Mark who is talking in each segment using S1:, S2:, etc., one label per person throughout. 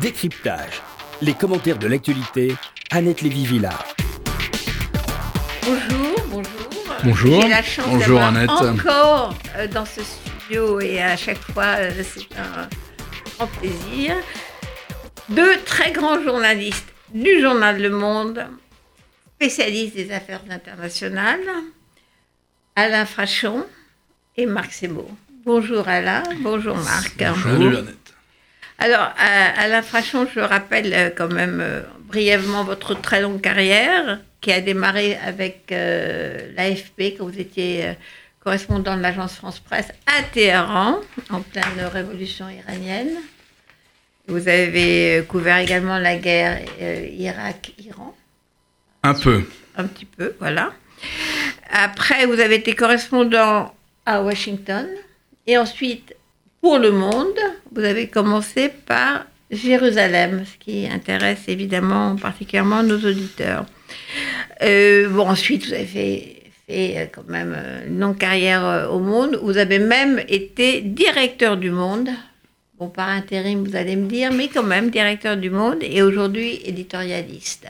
S1: Décryptage. Les commentaires de l'actualité, Annette Lévy-Villard.
S2: Bonjour, bonjour.
S3: Bonjour.
S2: J'ai la chance
S3: Bonjour, Annette.
S2: encore euh, dans ce studio et à chaque fois euh, c'est un grand plaisir. Deux très grands journalistes du journal Le Monde, spécialistes des affaires internationales, Alain Frachon et Marc Semo. Bonjour Alain, bonjour Marc.
S3: Salut Annette.
S2: Alors, à- Alain Frachon, je rappelle euh, quand même euh, brièvement votre très longue carrière qui a démarré avec euh, l'AFP quand vous étiez correspondant de l'agence France-Presse à Téhéran, en pleine révolution iranienne. Vous avez couvert également la guerre euh, Irak-Iran,
S3: Un peu.
S2: un petit peu, voilà. Après, vous avez été correspondant à Washington. Et ensuite, pour le monde, vous avez commencé par Jérusalem, ce qui intéresse évidemment particulièrement nos auditeurs. Euh, bon, ensuite, vous avez fait, fait, euh, quand même euh, une longue carrière au monde. Vous avez même été directeur du monde. Bon, par intérim, vous allez me dire, mais quand même directeur du monde et aujourd'hui éditorialiste.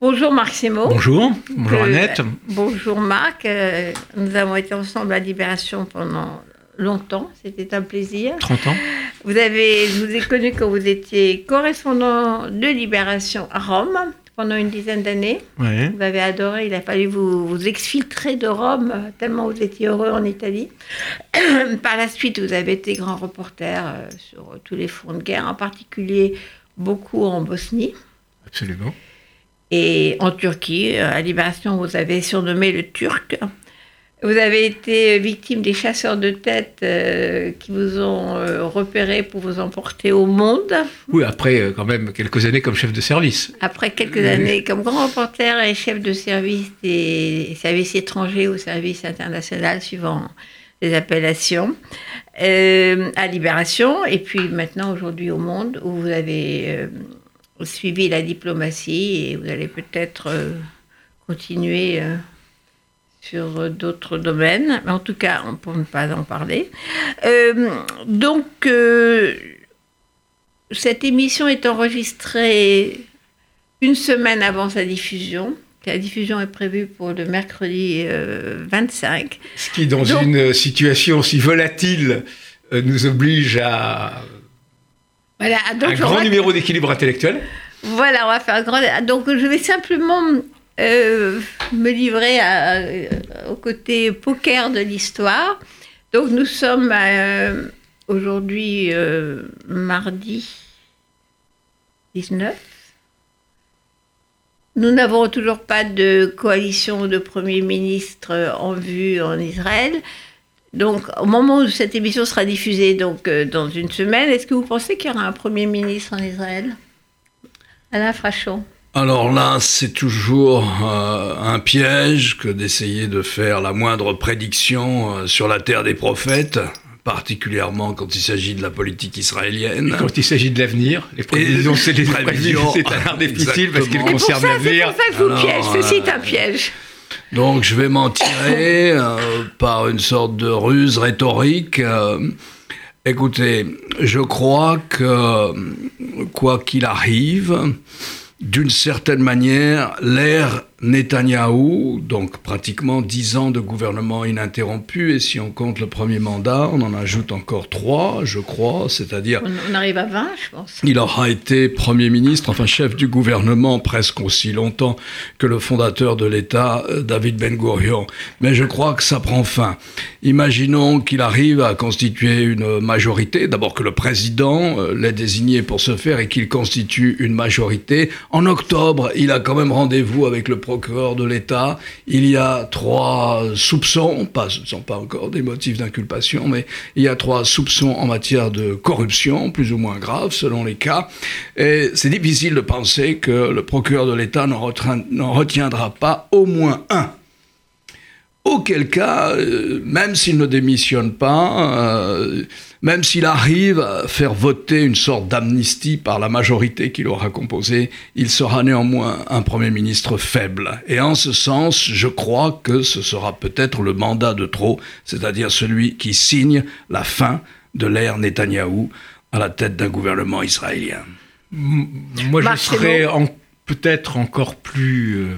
S2: Bonjour Marc Semo.
S3: Bonjour. Bonjour
S2: Euh,
S3: Annette.
S2: Bonjour Marc. Euh, nous avons été ensemble à Libération pendant longtemps. C'était un plaisir.
S3: 30 ans.
S2: Vous avez, je vous ai connu quand vous étiez correspondant de Libération à Rome pendant une dizaine d'années.
S3: Ouais.
S2: Vous avez adoré. Il a fallu vous, vous exfiltrer de Rome tellement vous étiez heureux en Italie. Par la suite, vous avez été grand reporter euh, sur tous les fronts de guerre, en particulier beaucoup en Bosnie.
S3: Absolument.
S2: Et en Turquie, euh, à Libération, vous avez surnommé le Turc. Vous avez été victime des chasseurs de tête euh, qui vous ont euh, repéré pour vous emporter au monde.
S3: Oui, après euh, quand même quelques années comme chef de service.
S2: Après quelques années comme grand reporter et chef de service des services étrangers ou services international, suivant les appellations, à Libération, et puis maintenant aujourd'hui au Monde, où vous avez suivi la diplomatie et vous allez peut-être continuer sur euh, d'autres domaines, mais en tout cas, pour ne pas en parler. Euh, donc, euh, cette émission est enregistrée une semaine avant sa diffusion. La diffusion est prévue pour le mercredi euh, 25.
S3: Ce qui, dans
S2: Donc-
S3: une situation aussi volatile, nous oblige à
S2: Voilà, donc
S3: un grand numéro d'équilibre intellectuel.
S2: Voilà, on va faire un grand. Donc, je vais simplement euh, me livrer euh, au côté poker de l'histoire. Donc, nous sommes euh, aujourd'hui mardi 19. Nous n'avons toujours pas de coalition de Premier ministre en vue en Israël. Donc, au moment où cette émission sera diffusée, donc dans une semaine, est-ce que vous pensez qu'il y aura un Premier ministre en Israël? Alain Frachon.
S4: Alors là, c'est toujours euh, un piège que d'essayer de faire la moindre prédiction euh, sur la terre des prophètes, particulièrement quand il s'agit de la politique israélienne.
S3: Et quand il s'agit de l'avenir, les prévisions, c'est les
S4: prévisions,
S3: c'est un art difficile parce qu'elles concernent
S2: ça, c'est
S3: l'avenir.
S2: pour ça que vous piège. Ceci est
S4: euh,
S2: un piège.
S4: Donc je vais m'en tirer euh, par une sorte de ruse rhétorique. euh, écoutez, je crois que quoi qu'il arrive, d'une certaine manière, l'ère Netanyahou, donc pratiquement dix ans de gouvernement ininterrompu, et si on compte le premier mandat, on en ajoute encore trois, je crois, c'est-à-dire
S2: On, on arrive à 20, je pense.
S4: il aura été Premier ministre, enfin chef du gouvernement presque aussi longtemps que le fondateur de l'État, euh, David Ben Gurion. Mais je crois que ça prend fin. Imaginons qu'il arrive à constituer une majorité, d'abord que le président euh, l'ait désigné pour ce faire et qu'il constitue une majorité. En octobre, il a quand même rendez-vous avec le procureur de l'État. Il y a trois soupçons, pas, ce ne sont pas encore des motifs d'inculpation, mais il y a trois soupçons en matière de corruption, plus ou moins graves selon les cas. Et c'est difficile de penser que le procureur de l'État n'en retiendra pas au moins un. Auquel cas, euh, même s'il ne démissionne pas, euh, même s'il arrive à faire voter une sorte d'amnistie par la majorité qu'il aura composée, il sera néanmoins un Premier ministre faible. Et en ce sens, je crois que ce sera peut-être le mandat de trop, c'est-à-dire celui qui signe la fin de l'ère Netanyahou à la tête d'un gouvernement israélien.
S3: Moi, je serais peut-être encore plus euh,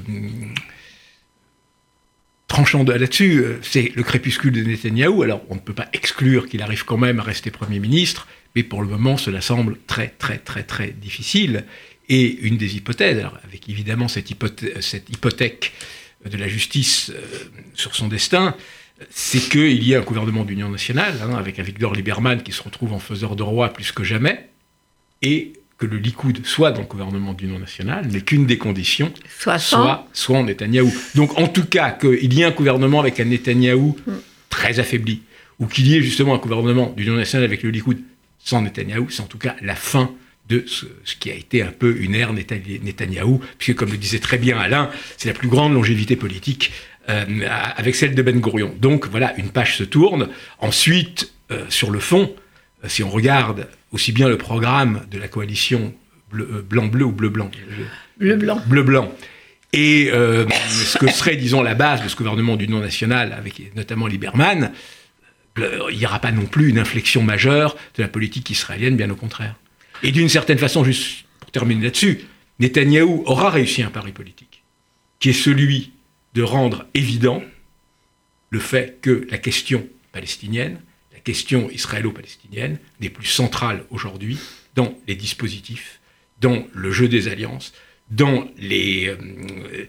S3: tranchant là-dessus. Euh, c'est le crépuscule de Netanyahou. Alors, on ne peut pas exclure qu'il arrive quand même à rester Premier ministre, mais pour le moment, cela semble très, très, très, très difficile. Et une des hypothèses, alors avec évidemment cette, hypothèque, de la justice euh, sur son destin, c'est qu'il y ait un gouvernement d'union nationale, hein, avec un Victor Lieberman qui se retrouve en faiseur de roi plus que jamais, et que le Likoud soit dans le gouvernement d'union nationale, mais qu'une des conditions soit, soit, soit en Netanyahou. Donc en tout cas, qu'il y ait un gouvernement avec un Netanyahou mm. très affaibli, ou qu'il y ait justement un gouvernement d'union nationale avec le Likoud sans Netanyahou, c'est en tout cas la fin de ce, qui a été un peu une ère Netanyahou, puisque comme le disait très bien Alain, c'est la plus grande longévité politique euh, avec celle de Ben Gurion. Donc voilà, une page se tourne. Ensuite, euh, sur le fond, si on regarde aussi bien le programme de la coalition blanc-bleu ou bleu-blanc
S2: Bleu-blanc.
S3: Bleu-blanc. Et ce que serait, disons, la base de ce gouvernement d'union nationale, avec notamment Lieberman, il n'y aura pas non plus une inflexion majeure de la politique israélienne, bien au contraire. Et d'une certaine façon, juste pour terminer là-dessus, Netanyahou aura réussi un pari politique, qui est celui de rendre évident le fait que la question palestinienne, question israélo-palestinienne, n'est plus centrale aujourd'hui dans les dispositifs, dans le jeu des alliances, dans les, euh,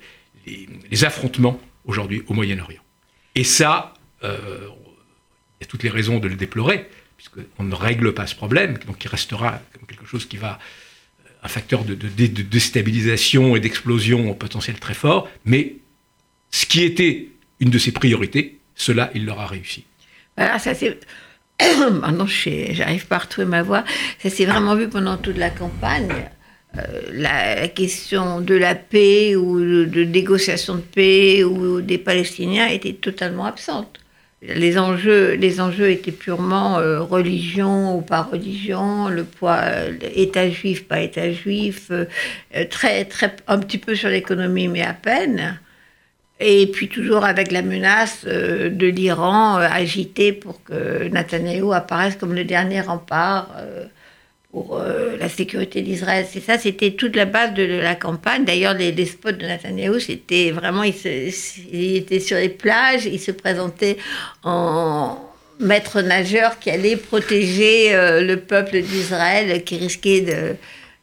S3: affrontements aujourd'hui au Moyen-Orient. Et ça, euh, il y a toutes les raisons de le déplorer, puisqu'on ne règle pas ce problème, donc il restera comme quelque chose qui va euh, un facteur de, déstabilisation et d'explosion au potentiel très fort, mais ce qui était une de ses priorités, cela, il l'aura réussi.
S2: Voilà, ça c'est. Maintenant, j'arrive pas à retrouver ma voix. Ça s'est vraiment vu pendant toute la campagne. Euh, la, question de la paix ou de, négociation de paix ou des Palestiniens était totalement absente les enjeux, les enjeux étaient purement euh, religion ou pas religion, le poids euh, État juif, pas État juif, très, très, un petit peu sur l'économie, mais à peine. Et puis toujours avec la menace de l'Iran agité pour que Netanyahu apparaisse comme le dernier rempart pour euh, la sécurité d'Israël. C'est ça, c'était toute la base de, la campagne. D'ailleurs, les, spots de Netanyahu, c'était vraiment, il, était sur les plages, il se présentait en maître nageur qui allait protéger euh, le peuple d'Israël qui risquait de,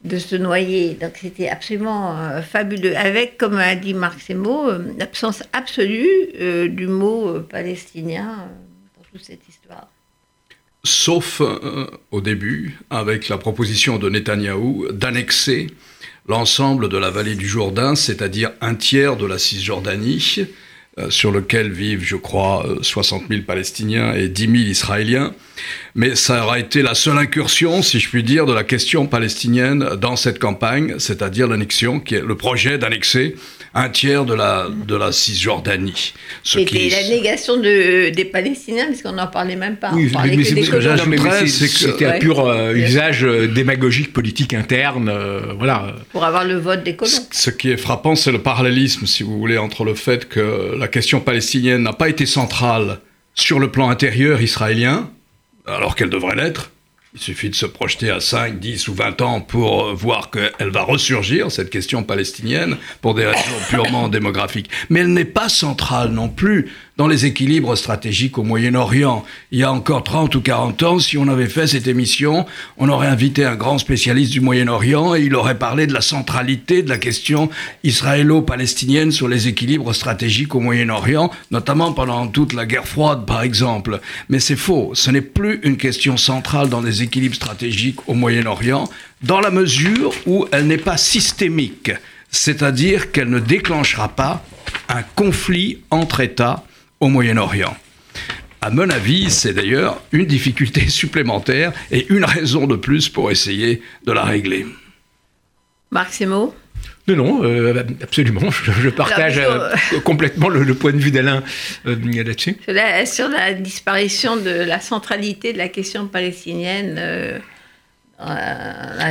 S2: de, se noyer. Donc c'était absolument euh, fabuleux. Avec, comme a dit Marc Semo, l'absence absolue du mot palestinien dans toute cette histoire
S4: sauf euh, au début, avec la proposition de Netanyahou d'annexer l'ensemble de la vallée du Jourdain, c'est-à-dire un tiers de la Cisjordanie, euh, sur lequel vivent, je crois, 60 euh, 000 Palestiniens et 10 000 Israéliens. Mais ça aura été la seule incursion, si je puis dire, de la question palestinienne dans cette campagne, c'est-à-dire l'annexion, qui est le projet d'annexer un tiers de la, de la Cisjordanie.
S2: C'était la négation de, des Palestiniens, parce qu'on n'en parlait même pas.
S3: Oui, mais c'est que c'était un pur euh, usage euh, démagogique politique interne, euh, voilà.
S2: Pour avoir le vote des colons.
S4: Ce qui est frappant, c'est le parallélisme, si vous voulez, entre le fait que la question palestinienne n'a pas été centrale sur le plan intérieur israélien, alors qu'elle devrait l'être, il suffit de se projeter à 5, 10 ou 20 ans pour euh, voir qu'elle va ressurgir, cette question palestinienne, pour des raisons purement démographiques. Mais elle n'est pas centrale non plus dans les équilibres stratégiques au Moyen-Orient. Il y a encore 30 ou 40 ans, si on avait fait cette émission, on aurait invité un grand spécialiste du Moyen-Orient et il aurait parlé de la centralité de la question israélo-palestinienne sur les équilibres stratégiques au Moyen-Orient, notamment pendant toute la guerre froide, par exemple. Mais c'est faux. Ce n'est plus une question centrale dans les équilibres stratégiques au Moyen-Orient, dans la mesure où elle n'est pas systémique. C'est-à-dire qu'elle ne déclenchera pas un conflit entre États au Moyen-Orient. À mon avis, c'est d'ailleurs une difficulté supplémentaire et une raison de plus pour essayer de la régler.
S2: Marc Semo?
S3: Non, non, euh, absolument. Je, partage euh, complètement le, point de vue d'Alain euh, là-dessus.
S2: Sur la disparition de la centralité de la question palestinienne.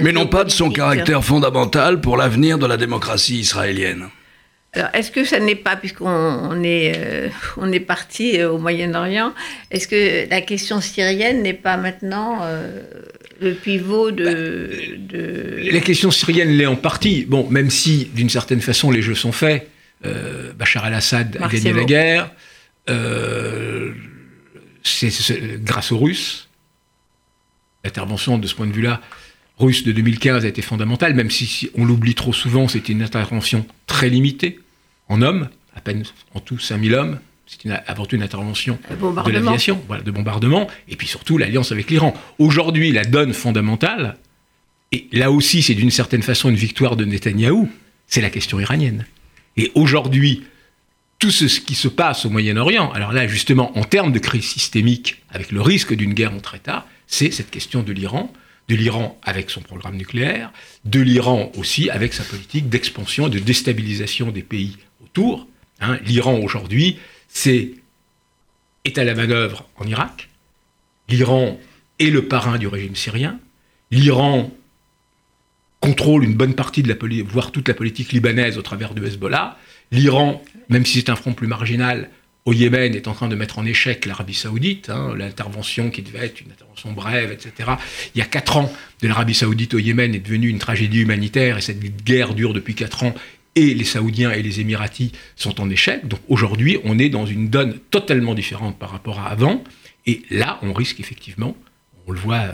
S4: Mais non pas de son caractère fondamental pour l'avenir de la démocratie israélienne.
S2: Alors, est-ce que ça n'est pas, puisqu'on est, euh, on est parti euh, au Moyen-Orient, est-ce que la question syrienne n'est pas maintenant euh, le pivot de, de...
S3: La question syrienne l'est en partie. Bon, même si, d'une certaine façon, les jeux sont faits. Euh, Bachar al-Assad a gagné la guerre. Euh, c'est grâce aux Russes. L'intervention, de ce point de vue-là, russe de 2015 a été fondamentale, même si, on l'oublie trop souvent, c'était une intervention très limitée, en hommes, à peine en tout 5000 hommes. C'est avant tout une intervention de l'aviation, voilà, de bombardement, et puis surtout l'alliance avec l'Iran. Aujourd'hui, la donne fondamentale, et là aussi c'est d'une certaine façon une victoire de Netanyahou, c'est la question iranienne. Et aujourd'hui, tout ce qui se passe au Moyen-Orient, alors là justement en termes de crise systémique, avec le risque d'une guerre entre États, c'est cette question de l'Iran, de l'Iran avec son programme nucléaire, de l'Iran aussi avec sa politique d'expansion de déstabilisation des pays autour. Hein. L'Iran aujourd'hui, c'est est à la manœuvre en Irak. L'Iran est le parrain du régime syrien. L'Iran contrôle une bonne partie de la voire toute la politique libanaise au travers du Hezbollah. L'Iran, même si c'est un front plus marginal, au Yémen est en train de mettre en échec l'Arabie saoudite, hein, l'intervention qui devait être une intervention brève, etc. Il y a quatre ans de l'Arabie saoudite au Yémen est devenue une tragédie humanitaire et cette guerre dure depuis quatre ans et les Saoudiens et les Émiratis sont en échec. Donc aujourd'hui, on est dans une donne totalement différente par rapport à avant. Et là, on risque effectivement, on le voit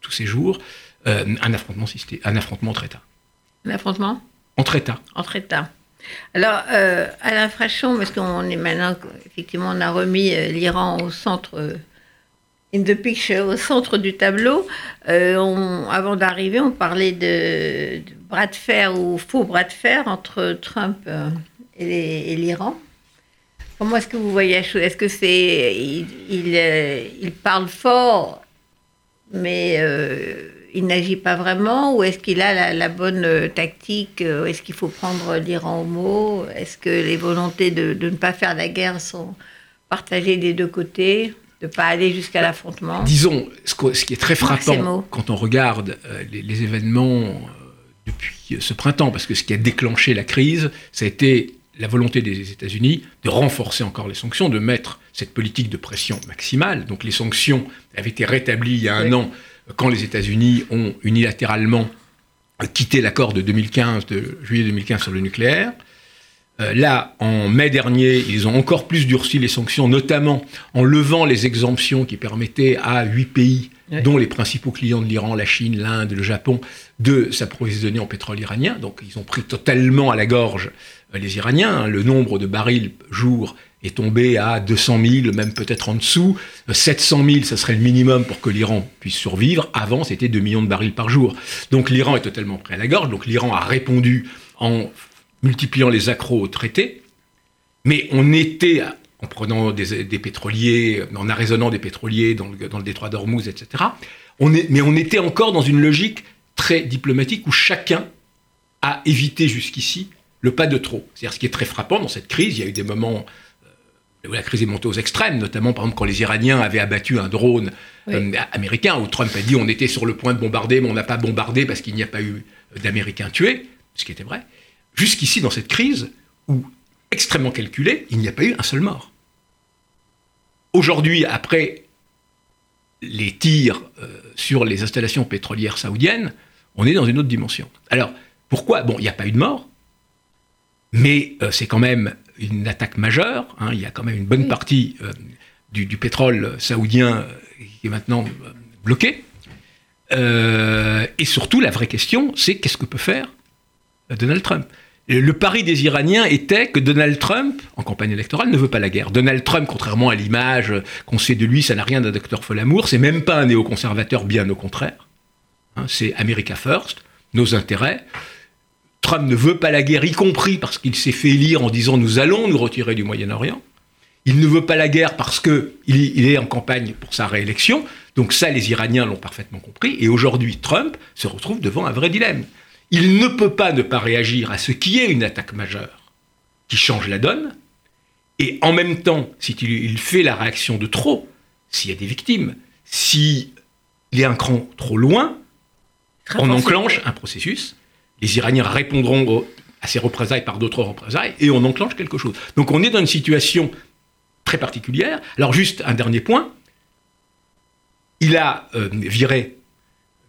S3: tous ces jours, euh, un, affrontement un affrontement entre États.
S2: Un affrontement?
S3: Entre États.
S2: Entre États. Alors, euh, Alain Frachon, parce qu'on est maintenant, effectivement, on a remis euh, l'Iran au centre, in the picture, au centre du tableau. avant d'arriver, on parlait de, bras de fer ou faux bras de fer entre Trump et l'Iran. Comment est-ce que vous voyez la chose? Est-ce que c'est. Il, il, parle fort, mais il n'agit pas vraiment ou est-ce qu'il a la, bonne euh, tactique euh, Est-ce qu'il faut prendre l'Iran au mot Est-ce que les volontés de, ne pas faire la guerre sont partagées des deux côtés de ne pas aller jusqu'à l'affrontement?
S3: Disons, ce, qui est très frappant quand on regarde euh, les, événements depuis ce printemps, parce que ce qui a déclenché la crise, ça a été la volonté des États-Unis de renforcer encore les sanctions, de mettre cette politique de pression maximale. Donc les sanctions avaient été rétablies il y a un an quand les États-Unis ont unilatéralement quitté l'accord de 2015, de juillet 2015 sur le nucléaire. Euh, là, en mai dernier, ils ont encore plus durci les sanctions, notamment en levant les exemptions qui permettaient à huit pays, dont les principaux clients de l'Iran, la Chine, l'Inde, le Japon, de s'approvisionner en pétrole iranien. Donc, ils ont pris totalement à la gorge euh, les Iraniens. Hein. Le nombre de barils jour est tombé à 200 000, même peut-être en dessous. 700 000, ça serait le minimum pour que l'Iran puisse survivre. Avant, c'était 2 millions de barils par jour. Donc l'Iran est totalement prêt à la gorge. Donc l'Iran a répondu en multipliant les accros au traité. Mais on était, en prenant des, pétroliers, en arraisonnant des pétroliers dans le, détroit d'Ormuz, etc. Mais on était encore dans une logique très diplomatique où chacun a évité jusqu'ici le pas de trop. C'est-à-dire ce qui est très frappant dans cette crise, il y a eu des moments où la crise est montée aux extrêmes, notamment par exemple quand les Iraniens avaient abattu un drone euh, américain, où Trump a dit on était sur le point de bombarder, mais on n'a pas bombardé parce qu'il n'y a pas eu d'Américains tués, ce qui était vrai. Jusqu'ici, dans cette crise, où extrêmement calculée, il n'y a pas eu un seul mort. Aujourd'hui, après les tirs euh, sur les installations pétrolières saoudiennes, on est dans une autre dimension. Alors, pourquoi? Bon, il n'y a pas eu de mort, mais euh, c'est quand même une attaque majeure. Hein. il y a quand même une bonne partie euh, du, pétrole saoudien euh, qui est maintenant euh, bloqué. et surtout, la vraie question, c'est qu'est-ce que peut faire Donald Trump? Le pari des Iraniens était que Donald Trump, en campagne électorale, ne veut pas la guerre. Donald Trump, contrairement à l'image qu'on sait de lui, ça n'a rien d'un docteur Folamour, c'est même pas un néoconservateur, bien au contraire. Hein, c'est America First, nos intérêts. Trump ne veut pas la guerre, y compris parce qu'il s'est fait élire en disant nous allons nous retirer du Moyen-Orient. Il ne veut pas la guerre parce qu'il il est en campagne pour sa réélection. Donc ça, les Iraniens l'ont parfaitement compris. Et aujourd'hui, Trump se retrouve devant un vrai dilemme. Il ne peut pas ne pas réagir à ce qui est une attaque majeure qui change la donne. Et en même temps, s'il il fait la réaction de trop, s'il y a des victimes, s'il est un cran trop loin, on enclenche un processus les Iraniens répondront à ces représailles par d'autres représailles, et on enclenche quelque chose. Donc on est dans une situation très particulière. Alors juste un dernier point. Il a euh, viré,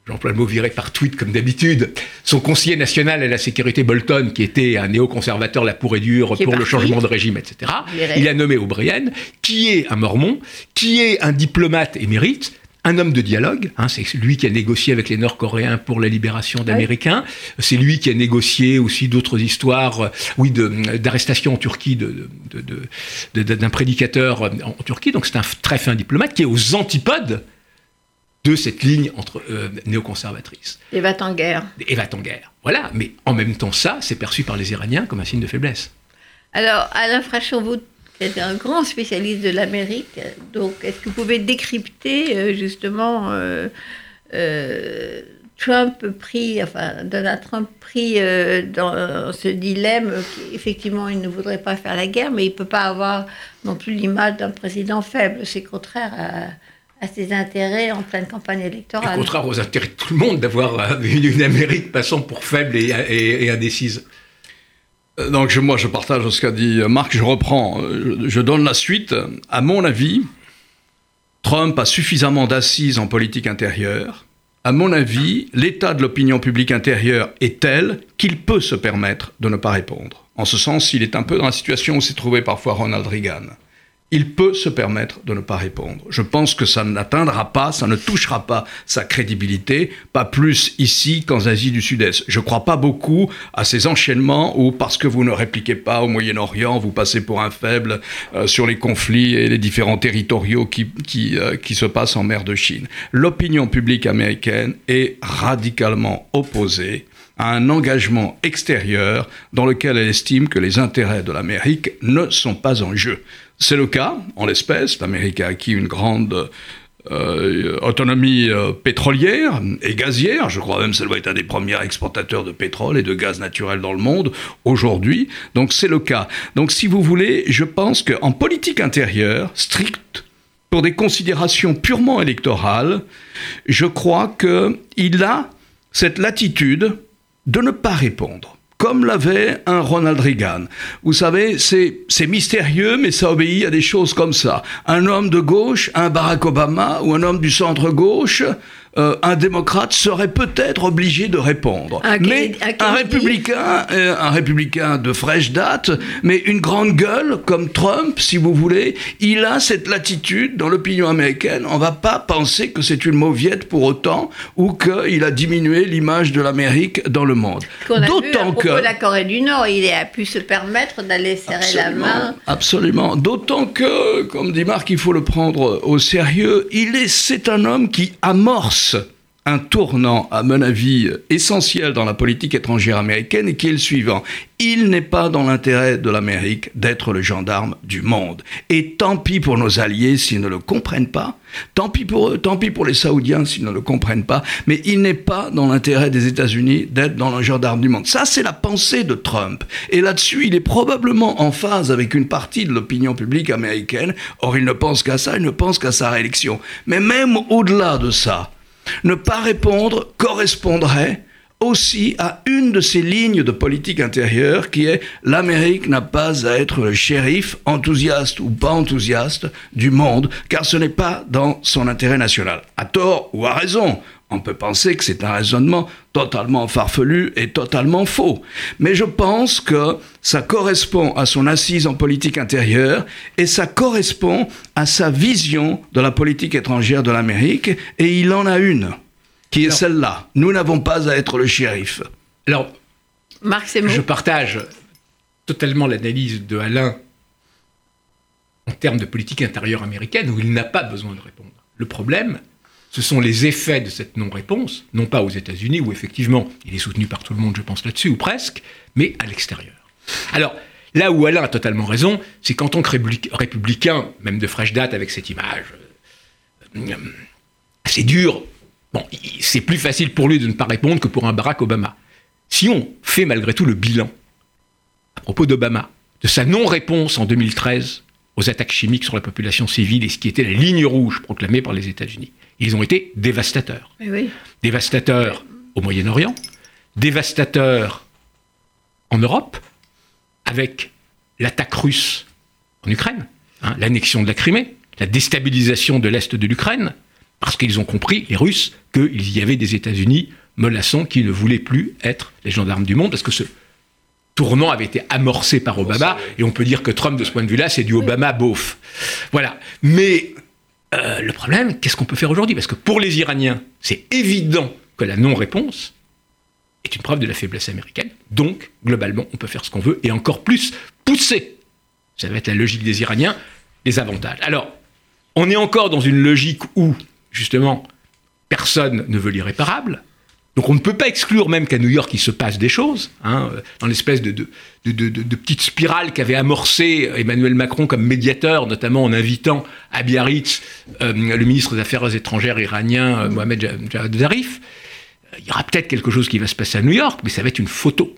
S3: j'emploie le mot viré par tweet comme d'habitude, son conseiller national à la sécurité Bolton, qui était un néoconservateur la pour et dure pour le changement de régime, etc. Il a nommé O'Brien, qui est un mormon, qui est un diplomate émérite, un homme de dialogue. Hein, c'est lui qui a négocié avec les Nord-Coréens pour la libération d'Américains. C'est lui qui a négocié aussi d'autres histoires, euh, oui, d'arrestation en Turquie d'un prédicateur en Turquie. Donc c'est un très fin diplomate qui est aux antipodes de cette ligne entre euh, néoconservatrice.
S2: Et va en guerre.
S3: Et va en guerre. Voilà. Mais en même temps, ça, c'est perçu par les Iraniens comme un signe de faiblesse.
S2: Alors, Alain Frachon, vous êtes un grand spécialiste de l'Amérique. Donc, est-ce que vous pouvez décrypter euh, justement euh, Trump pris, enfin Donald Trump pris dans ce dilemme qu'effectivement il ne voudrait pas faire la guerre, mais il ne peut pas avoir non plus l'image d'un président faible. C'est contraire à ses intérêts en pleine campagne électorale.
S3: Contraire aux intérêts de tout le monde d'avoir une Amérique passant pour faible et, indécise.
S4: Euh, donc moi je partage ce qu'a dit Marc, je reprends, je donne la suite. À mon avis, Trump a suffisamment d'assises en politique intérieure. À mon avis, l'état de l'opinion publique intérieure est tel qu'il peut se permettre de ne pas répondre. En ce sens, il est un peu dans la situation où s'est trouvé parfois Ronald Reagan il peut se permettre de ne pas répondre. Je pense que ça n'atteindra pas, ça ne touchera pas sa crédibilité, pas plus ici qu'en Asie du Sud-Est. Je ne crois pas beaucoup à ces enchaînements où, parce que vous ne répliquez pas au Moyen-Orient, vous passez pour un faible euh, sur les conflits et les différents territoriaux qui, qui, euh, qui se passent en mer de Chine. L'opinion publique américaine est radicalement opposée à un engagement extérieur dans lequel elle estime que les intérêts de l'Amérique ne sont pas en jeu. C'est le cas, en l'espèce, l'Amérique a acquis une grande euh, autonomie euh, pétrolière et gazière. Je crois même que ça doit être un des premiers exportateurs de pétrole et de gaz naturel dans le monde aujourd'hui. Donc c'est le cas. Donc si vous voulez, je pense qu'en politique intérieure, stricte, pour des considérations purement électorales, je crois qu'il a cette latitude de ne pas répondre comme l'avait un Ronald Reagan. Vous savez, c'est mystérieux, mais ça obéit à des choses comme ça. Un homme de gauche, un Barack Obama ou un homme du centre-gauche euh, un démocrate serait peut-être obligé de répondre. mais un républicain, euh, un républicain de fraîche date, mais une grande gueule comme Trump, si vous voulez, il a cette latitude dans l'opinion américaine. On va pas penser que c'est une mauviette pour autant ou qu'il a diminué l'image de l'Amérique dans le monde.
S2: D'autant que la Corée du Nord, il a pu se permettre d'aller serrer la main.
S4: Absolument. D'autant que, comme dit Marc, il faut le prendre au sérieux. Il est, c'est un homme qui amorce un tournant, à mon avis, essentiel dans la politique étrangère américaine et qui est le suivant. Il n'est pas dans l'intérêt de l'Amérique d'être le gendarme du monde. Et tant pis pour nos alliés s'ils ne le comprennent pas, tant pis pour eux, tant pis pour les Saoudiens s'ils ne le comprennent pas, mais il n'est pas dans l'intérêt des États-Unis d'être dans le gendarme du monde. Ça, c'est la pensée de Trump. Et là-dessus, il est probablement en phase avec une partie de l'opinion publique américaine. Or, il ne pense qu'à ça, il ne pense qu'à sa réélection. Mais même au-delà de ça, ne pas répondre correspondrait aussi à une de ces lignes de politique intérieure qui est l'Amérique n'a pas à être le shérif, enthousiaste ou pas enthousiaste, du monde, car ce n'est pas dans son intérêt national. À tort ou à raison, on peut penser que c'est un raisonnement totalement farfelu et totalement faux. Mais je pense que ça correspond à son assise en politique intérieure et ça correspond à sa vision de la politique étrangère de l'Amérique et il en a une, qui est celle-là. Nous n'avons pas à être le shérif.
S3: Alors, Marc je partage totalement l'analyse de Alain en termes de politique intérieure américaine où il n'a pas besoin de répondre. Le problème, ce sont les effets de cette non-réponse, non pas aux États-Unis, où effectivement il est soutenu par tout le monde, je pense là-dessus, ou presque, mais à l'extérieur. Alors, là où Alain a totalement raison, c'est qu'en tant que républicain, même de fraîche date, avec cette image euh, assez dure, bon, c'est plus facile pour lui de ne pas répondre que pour un Barack Obama. Si on fait malgré tout le bilan, à propos d'Obama, de sa non-réponse en 2013 aux attaques chimiques sur la population civile et ce qui était la ligne rouge proclamée par les États-Unis, ils ont été dévastateurs. Dévastateurs au Moyen-Orient, dévastateurs en Europe, avec l'attaque russe en Ukraine, hein, l'annexion de la Crimée, la déstabilisation de l'Est de l'Ukraine, Parce qu'ils ont compris, les Russes, qu'il y avait des États-Unis menaçants qui ne voulaient plus être les gendarmes du monde, parce que ce tournant avait été amorcé par Obama, et on peut dire que Trump, de ce point de vue-là, c'est du Obama beauf. Voilà. Mais euh, le problème, qu'est-ce qu'on peut faire aujourd'hui? Parce que pour les Iraniens, c'est évident que la non-réponse est une preuve de la faiblesse américaine. Donc, globalement, on peut faire ce qu'on veut, et encore plus pousser, ça va être la logique des Iraniens, les avantages. Alors, on est encore dans une logique où, justement, personne ne veut l'irréparable. Donc on ne peut pas exclure même qu'à New York il se passe des choses, hein, dans l'espèce de, de, de, petite spirale qu'avait amorcé Emmanuel Macron comme médiateur, notamment en invitant à Biarritz euh, le ministre des Affaires étrangères iranien euh, Mohamed Javad Zarif. Il y aura peut-être quelque chose qui va se passer à New York, mais ça va être une photo.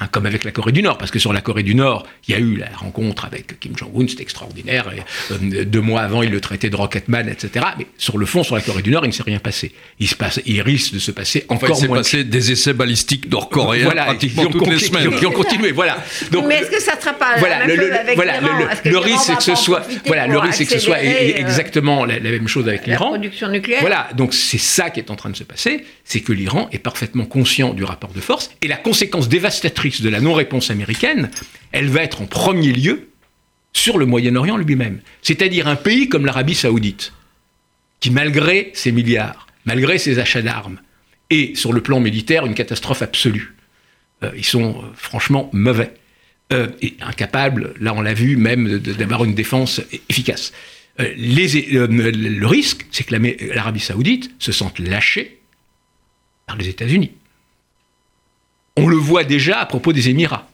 S3: Hein, comme avec la Corée du Nord, parce que sur la Corée du Nord, il y a eu la rencontre avec Kim Jong-un, c'était extraordinaire. Et, euh, deux mois avant, il le traitait de Rocketman, etc. Mais sur le fond, sur la Corée du Nord, il ne s'est rien passé. Il, se passe, il risque de se passer encore
S4: enfin, il moins. passé des essais balistiques nord-coréens voilà, pratiquement qui toutes les semaines.
S3: Qui ont, continué, voilà.
S2: Donc, mais est-ce que ça ne sera pas
S3: voilà,
S2: la même
S3: le,
S2: chose avec
S3: voilà,
S2: l'Iran
S3: Le, le risque, c'est que ce soit, voilà, le risque, c'est que ce soit
S2: euh,
S3: exactement la, la, même chose avec l'Iran.
S2: La production nucléaire.
S3: Voilà, donc c'est ça qui est en train de se passer, c'est que l'Iran est parfaitement conscient du rapport de force et la conséquence dévastatrice de la non-réponse américaine, elle va être en premier lieu sur le Moyen-Orient lui-même. C'est-à-dire un pays comme l'Arabie saoudite, qui malgré ses milliards, malgré ses achats d'armes, est sur le plan militaire une catastrophe absolue. Euh, ils sont euh, franchement mauvais. Euh, et incapables, là on l'a vu, même d'avoir une défense efficace. le risque, c'est que l'Arabie saoudite se sente lâchée par les États-Unis. On le voit déjà à propos des Émirats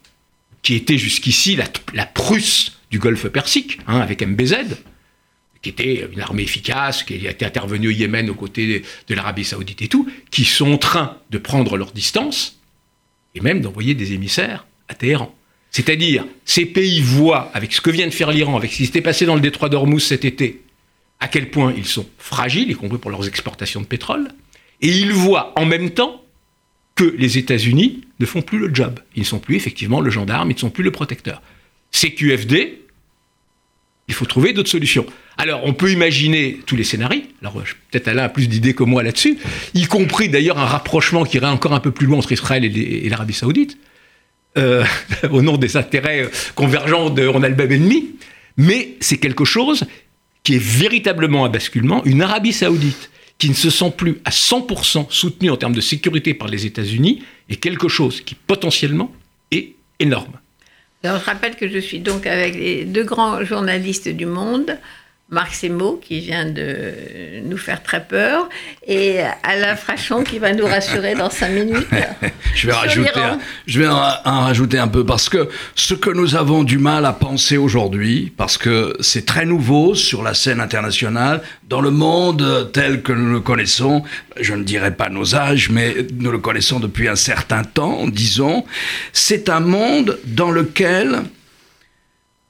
S3: qui était jusqu'ici la, Prusse du Golfe Persique, hein, avec MBZ, qui était une armée efficace, qui était intervenue au Yémen aux côtés de l'Arabie saoudite et tout, qui sont en train de prendre leur distance et même d'envoyer des émissaires à Téhéran. C'est-à-dire, ces pays voient, avec ce que vient de faire l'Iran, avec ce qui s'était passé dans le détroit d'Ormuz cet été, à quel point ils sont fragiles, y compris pour leurs exportations de pétrole, et ils voient en même temps que les États-Unis ne font plus le job. Ils ne sont plus effectivement le gendarme, ils ne sont plus le protecteur. CQFD, il faut trouver d'autres solutions. Alors, on peut imaginer tous les scénarios. Alors, peut-être Alain a plus d'idées que moi là-dessus, y compris d'ailleurs un rapprochement qui irait encore un peu plus loin entre Israël et l'Arabie Saoudite, euh, au nom des intérêts convergents de on a le même ennemi. Mais c'est quelque chose qui est véritablement un basculement. Une Arabie Saoudite qui ne se sent plus à 100% soutenu en termes de sécurité par les États-Unis est quelque chose qui potentiellement est énorme.
S2: Je rappelle que je suis donc avec les deux grands journalistes du monde, Marc Semo, qui vient de nous faire très peur, et Alain Frachon, qui va nous rassurer dans cinq minutes.
S4: je vais, rajouter un, je vais en, rajouter un peu, parce que ce que nous avons du mal à penser aujourd'hui, parce que c'est très nouveau sur la scène internationale, dans le monde tel que nous le connaissons, je ne dirais pas nos âges, mais nous le connaissons depuis un certain temps, disons, c'est un monde dans lequel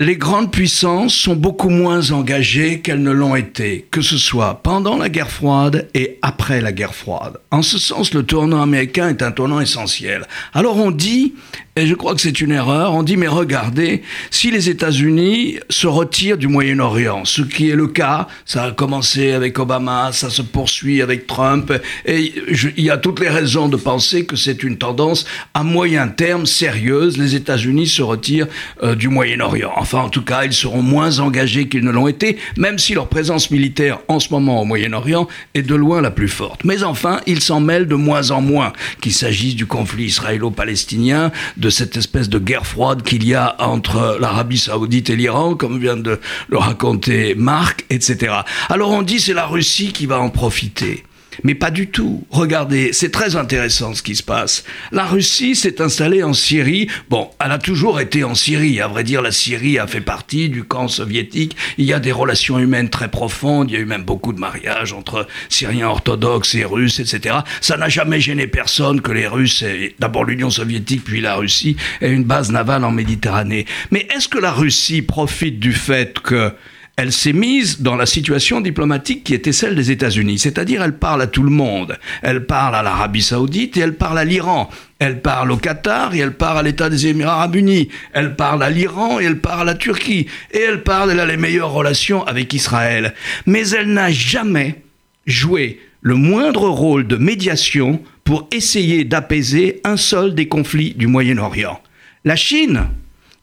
S4: les grandes puissances sont beaucoup moins engagées qu'elles ne l'ont été, que ce soit pendant la guerre froide et après la guerre froide. En ce sens, le tournant américain est un tournant essentiel. Alors on dit, et je crois que c'est une erreur. On dit, mais regardez, si les États-Unis se retirent du Moyen-Orient, ce qui est le cas, ça a commencé avec Obama, ça se poursuit avec Trump, et il y a toutes les raisons de penser que c'est une tendance à moyen terme sérieuse. Les États-Unis se retirent euh, du Moyen-Orient. Enfin, en tout cas, ils seront moins engagés qu'ils ne l'ont été, même si leur présence militaire en ce moment au Moyen-Orient est de loin la plus forte. Mais enfin, ils s'en mêlent de moins en moins, qu'il s'agisse du conflit israélo-palestinien, de cette espèce de guerre froide qu'il y a entre l'Arabie saoudite et l'Iran, comme vient de le raconter Marc, etc. Alors on dit c'est la Russie qui va en profiter. Mais pas du tout. Regardez, c'est très intéressant ce qui se passe. La Russie s'est installée en Syrie. Bon, elle a toujours été en Syrie. À vrai dire, la Syrie a fait partie du camp soviétique. Il y a des relations humaines très profondes. Il y a eu même beaucoup de mariages entre Syriens orthodoxes et Russes, etc. Ça n'a jamais gêné personne que les Russes, d'abord l'Union soviétique, puis la Russie, aient une base navale en Méditerranée. Mais est-ce que la Russie profite du fait que elle s'est mise dans la situation diplomatique qui était celle des États-Unis. C'est-à-dire, elle parle à tout le monde. Elle parle à l'Arabie Saoudite et elle parle à l'Iran. Elle parle au Qatar et elle parle à l'État des Émirats Arabes Unis. Elle parle à l'Iran et elle parle à la Turquie. Et elle parle, elle a les meilleures relations avec Israël. Mais elle n'a jamais joué le moindre rôle de médiation pour essayer d'apaiser un seul des conflits du Moyen-Orient. La Chine,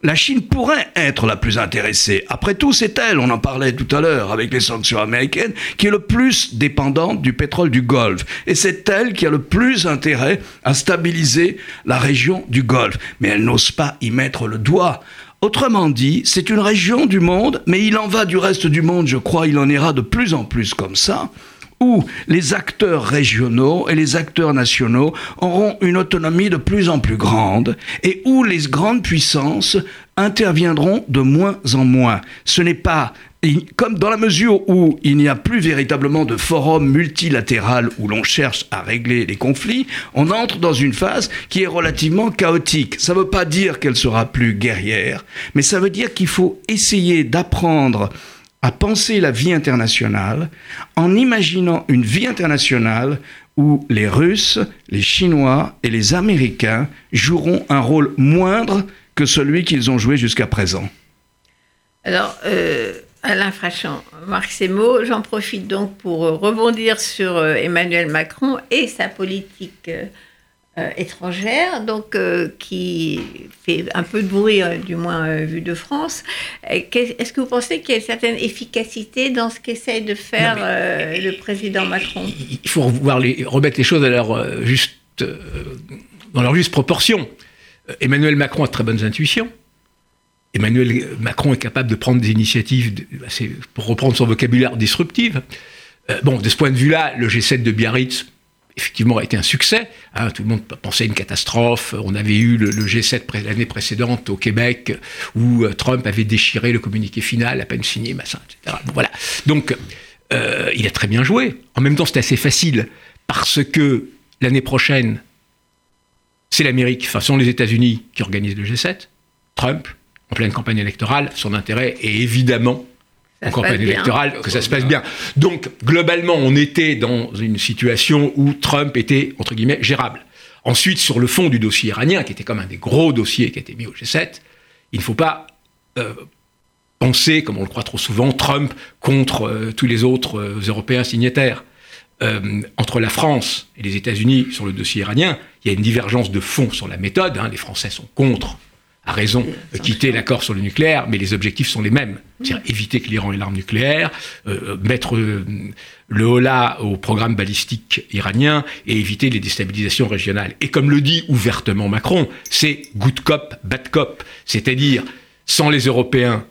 S4: la Chine pourrait être la plus intéressée. Après tout, c'est elle, on en parlait tout à l'heure avec les sanctions américaines, qui est le plus dépendante du pétrole du Golfe. Et c'est elle qui a le plus intérêt à stabiliser la région du Golfe. Mais elle n'ose pas y mettre le doigt. Autrement dit, c'est une région du monde, mais il en va du reste du monde, je crois, il en ira de plus en plus comme ça où les acteurs régionaux et les acteurs nationaux auront une autonomie de plus en plus grande et où les grandes puissances interviendront de moins en moins. Ce n'est pas comme dans la mesure où il n'y a plus véritablement de forum multilatéral où l'on cherche à régler les conflits, on entre dans une phase qui est relativement chaotique. Ça ne veut pas dire qu'elle sera plus guerrière, mais ça veut dire qu'il faut essayer d'apprendre à penser la vie internationale en imaginant une vie internationale où les Russes, les Chinois et les Américains joueront un rôle moindre que celui qu'ils ont joué jusqu'à présent.
S2: Alors, euh, Alain Frachon, Marc Semo, j'en profite donc pour rebondir sur euh, Emmanuel Macron et sa politique. Euh, étrangère, donc euh, qui fait un peu de bruit, euh, du moins vu de France. Est-ce que vous pensez qu'il y a une certaine efficacité dans ce qu'essaye de faire le président Macron?
S3: Il faut voir les, remettre les choses à leur juste, dans leur juste proportion. Emmanuel Macron a de très bonnes intuitions. Emmanuel Macron est capable de prendre des initiatives, pour reprendre son vocabulaire, disruptives. bon, de ce point de vue-là, le G7 de Biarritz, effectivement a été un succès. Hein. tout le monde pensait une catastrophe. On avait eu le, G7 l'année précédente au Québec où euh, Trump avait déchiré le communiqué final, à peine signé, etc. voilà. Donc, euh, il a très bien joué. En même temps, c'est assez facile parce que l'année prochaine, c'est l'Amérique, enfin, sont les États-Unis qui organisent le G7. Trump, en pleine campagne électorale, son intérêt est évidemment en campagne électorale, que ça se passe bien. Donc, globalement, on était dans une situation où Trump était, entre guillemets, gérable. Ensuite, sur le fond du dossier iranien, qui était comme un des gros dossiers qui a été mis au G7, il ne faut pas euh, penser, comme on le croit trop souvent, Trump contre euh, tous les autres euh, Européens signataires. entre la France et les États-Unis sur le dossier iranien, il y a une divergence de fond sur la méthode. Hein. Les Français sont contre a raison de quitter l'accord sur le nucléaire, mais les objectifs sont les mêmes. C'est-à-dire éviter que l'Iran ait l'arme nucléaire, euh, mettre euh, le holà au programme balistique iranien et éviter les déstabilisations régionales. Et comme le dit ouvertement Macron, c'est good cop, bad cop. C'est-à-dire, sans les Européens,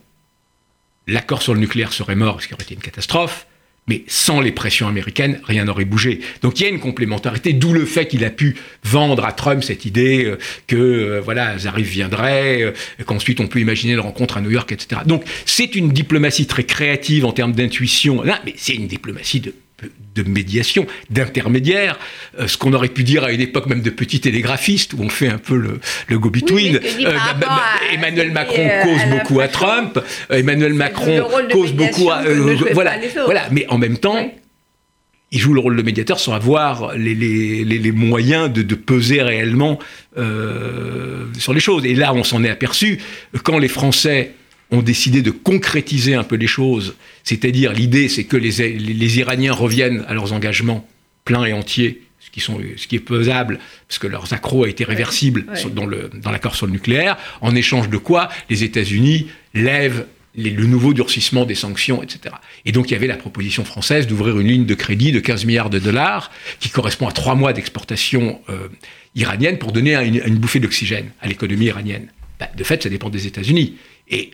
S3: l'accord sur le nucléaire serait mort, ce qui aurait été une catastrophe mais sans les pressions américaines, rien n'aurait bougé. Donc il y a une complémentarité, d'où le fait qu'il a pu vendre à Trump cette idée euh, que euh, voilà, Zarif viendrait, euh, qu'ensuite on peut imaginer une rencontre à New York, etc. Donc c'est une diplomatie très créative en termes d'intuition, mais c'est une diplomatie de de médiation, d'intermédiaire, euh, ce qu'on aurait pu dire à une époque même de petit télégraphiste, où on fait un peu le, go-between. Euh, Emmanuel Macron euh, cause beaucoup à Trump, Emmanuel Macron cause beaucoup à... voilà, voilà, mais en même temps... Il joue le rôle de médiateur sans avoir les, les, les, moyens de, de, peser réellement sur les choses. Et là, on s'en est aperçu quand les Français ont décidé de concrétiser un peu les choses. C'est-à-dire, l'idée, c'est que les, les, Iraniens reviennent à leurs engagements pleins et entiers, ce qui, sont, ce qui est pesable, parce que leurs accros a été réversible dans, le, dans l'accord sur le nucléaire, en échange de quoi les États-Unis lèvent le nouveau durcissement des sanctions, etc. Et donc il y avait la proposition française d'ouvrir une ligne de crédit de 15 milliards de dollars, qui correspond à trois mois d'exportation euh, iranienne, pour donner une, bouffée d'oxygène à l'économie iranienne. Bah, de fait, ça dépend des États-Unis. Et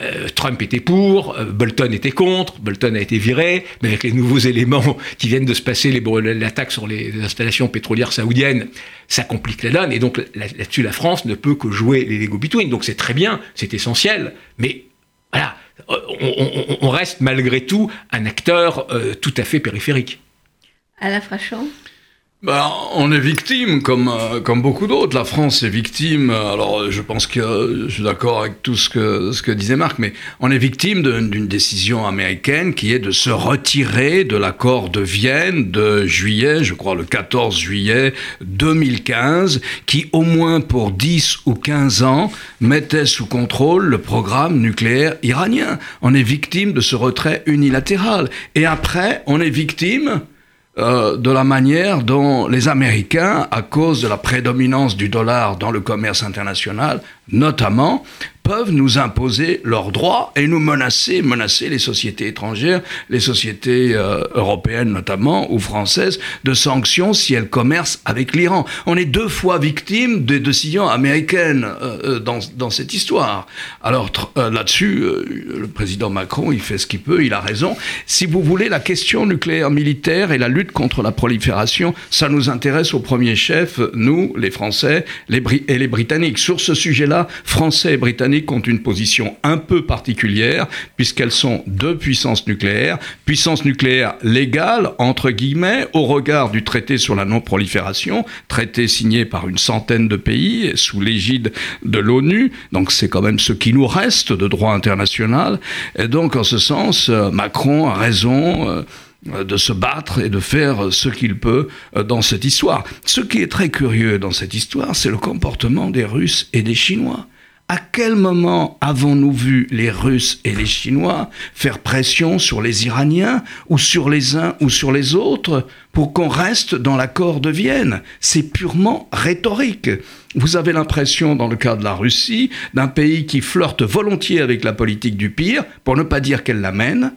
S3: euh, Trump était pour, euh, Bolton était contre, Bolton a été viré, mais avec les nouveaux éléments qui viennent de se passer, l'attaque sur les installations pétrolières saoudiennes, ça complique la donne. Et donc là-dessus, la France ne peut que jouer les Lego between. Donc c'est très bien, c'est essentiel, mais voilà, on, reste malgré tout un acteur euh, tout à fait périphérique.
S2: À la Frachon?
S4: Ben, on est victime, comme, euh, comme beaucoup d'autres. La France est victime. Alors, je pense que je suis d'accord avec tout ce que, ce que disait Marc, mais on est victime d'une décision américaine qui est de se retirer de l'accord de Vienne de juillet, je crois le 14 juillet 2015, qui au moins pour 10 ou 15 ans mettait sous contrôle le programme nucléaire iranien. On est victime de ce retrait unilatéral. Et après, on est victime euh, de la manière dont les Américains, à cause de la prédominance du dollar dans le commerce international, notamment, peuvent nous imposer leurs droits et nous menacer, menacer les sociétés étrangères, les sociétés euh, européennes notamment, ou françaises, de sanctions si elles commercent avec l'Iran. On est deux fois victime des décisions américaines euh, dans, dans, cette histoire. Alors là-dessus, le président Macron, il fait ce qu'il peut, il a raison. Si vous voulez, la question nucléaire militaire et la lutte contre la prolifération, ça nous intéresse au premier chef, nous, les Français les et les Britanniques. Sur ce sujet-là, Français et Britanniques ont une position un peu particulière, puisqu'elles sont deux puissances nucléaires, puissance nucléaire légale, entre guillemets, au regard du traité sur la non-prolifération, traité signé par une centaine de pays sous l'égide de l'ONU, donc c'est quand même ce qui nous reste de droit international. Et donc, en ce sens, euh, Macron a raison. Euh, de se battre et de faire ce qu'il peut euh, dans cette histoire. Ce qui est très curieux dans cette histoire, c'est le comportement des Russes et des Chinois. À quel moment avons-nous vu les Russes et les Chinois faire pression sur les Iraniens ou sur les uns ou sur les autres pour qu'on reste dans l'accord de Vienne? C'est purement rhétorique. Vous avez l'impression, dans le cas de la Russie, d'un pays qui flirte volontiers avec la politique du pire, pour ne pas dire qu'elle l'amène,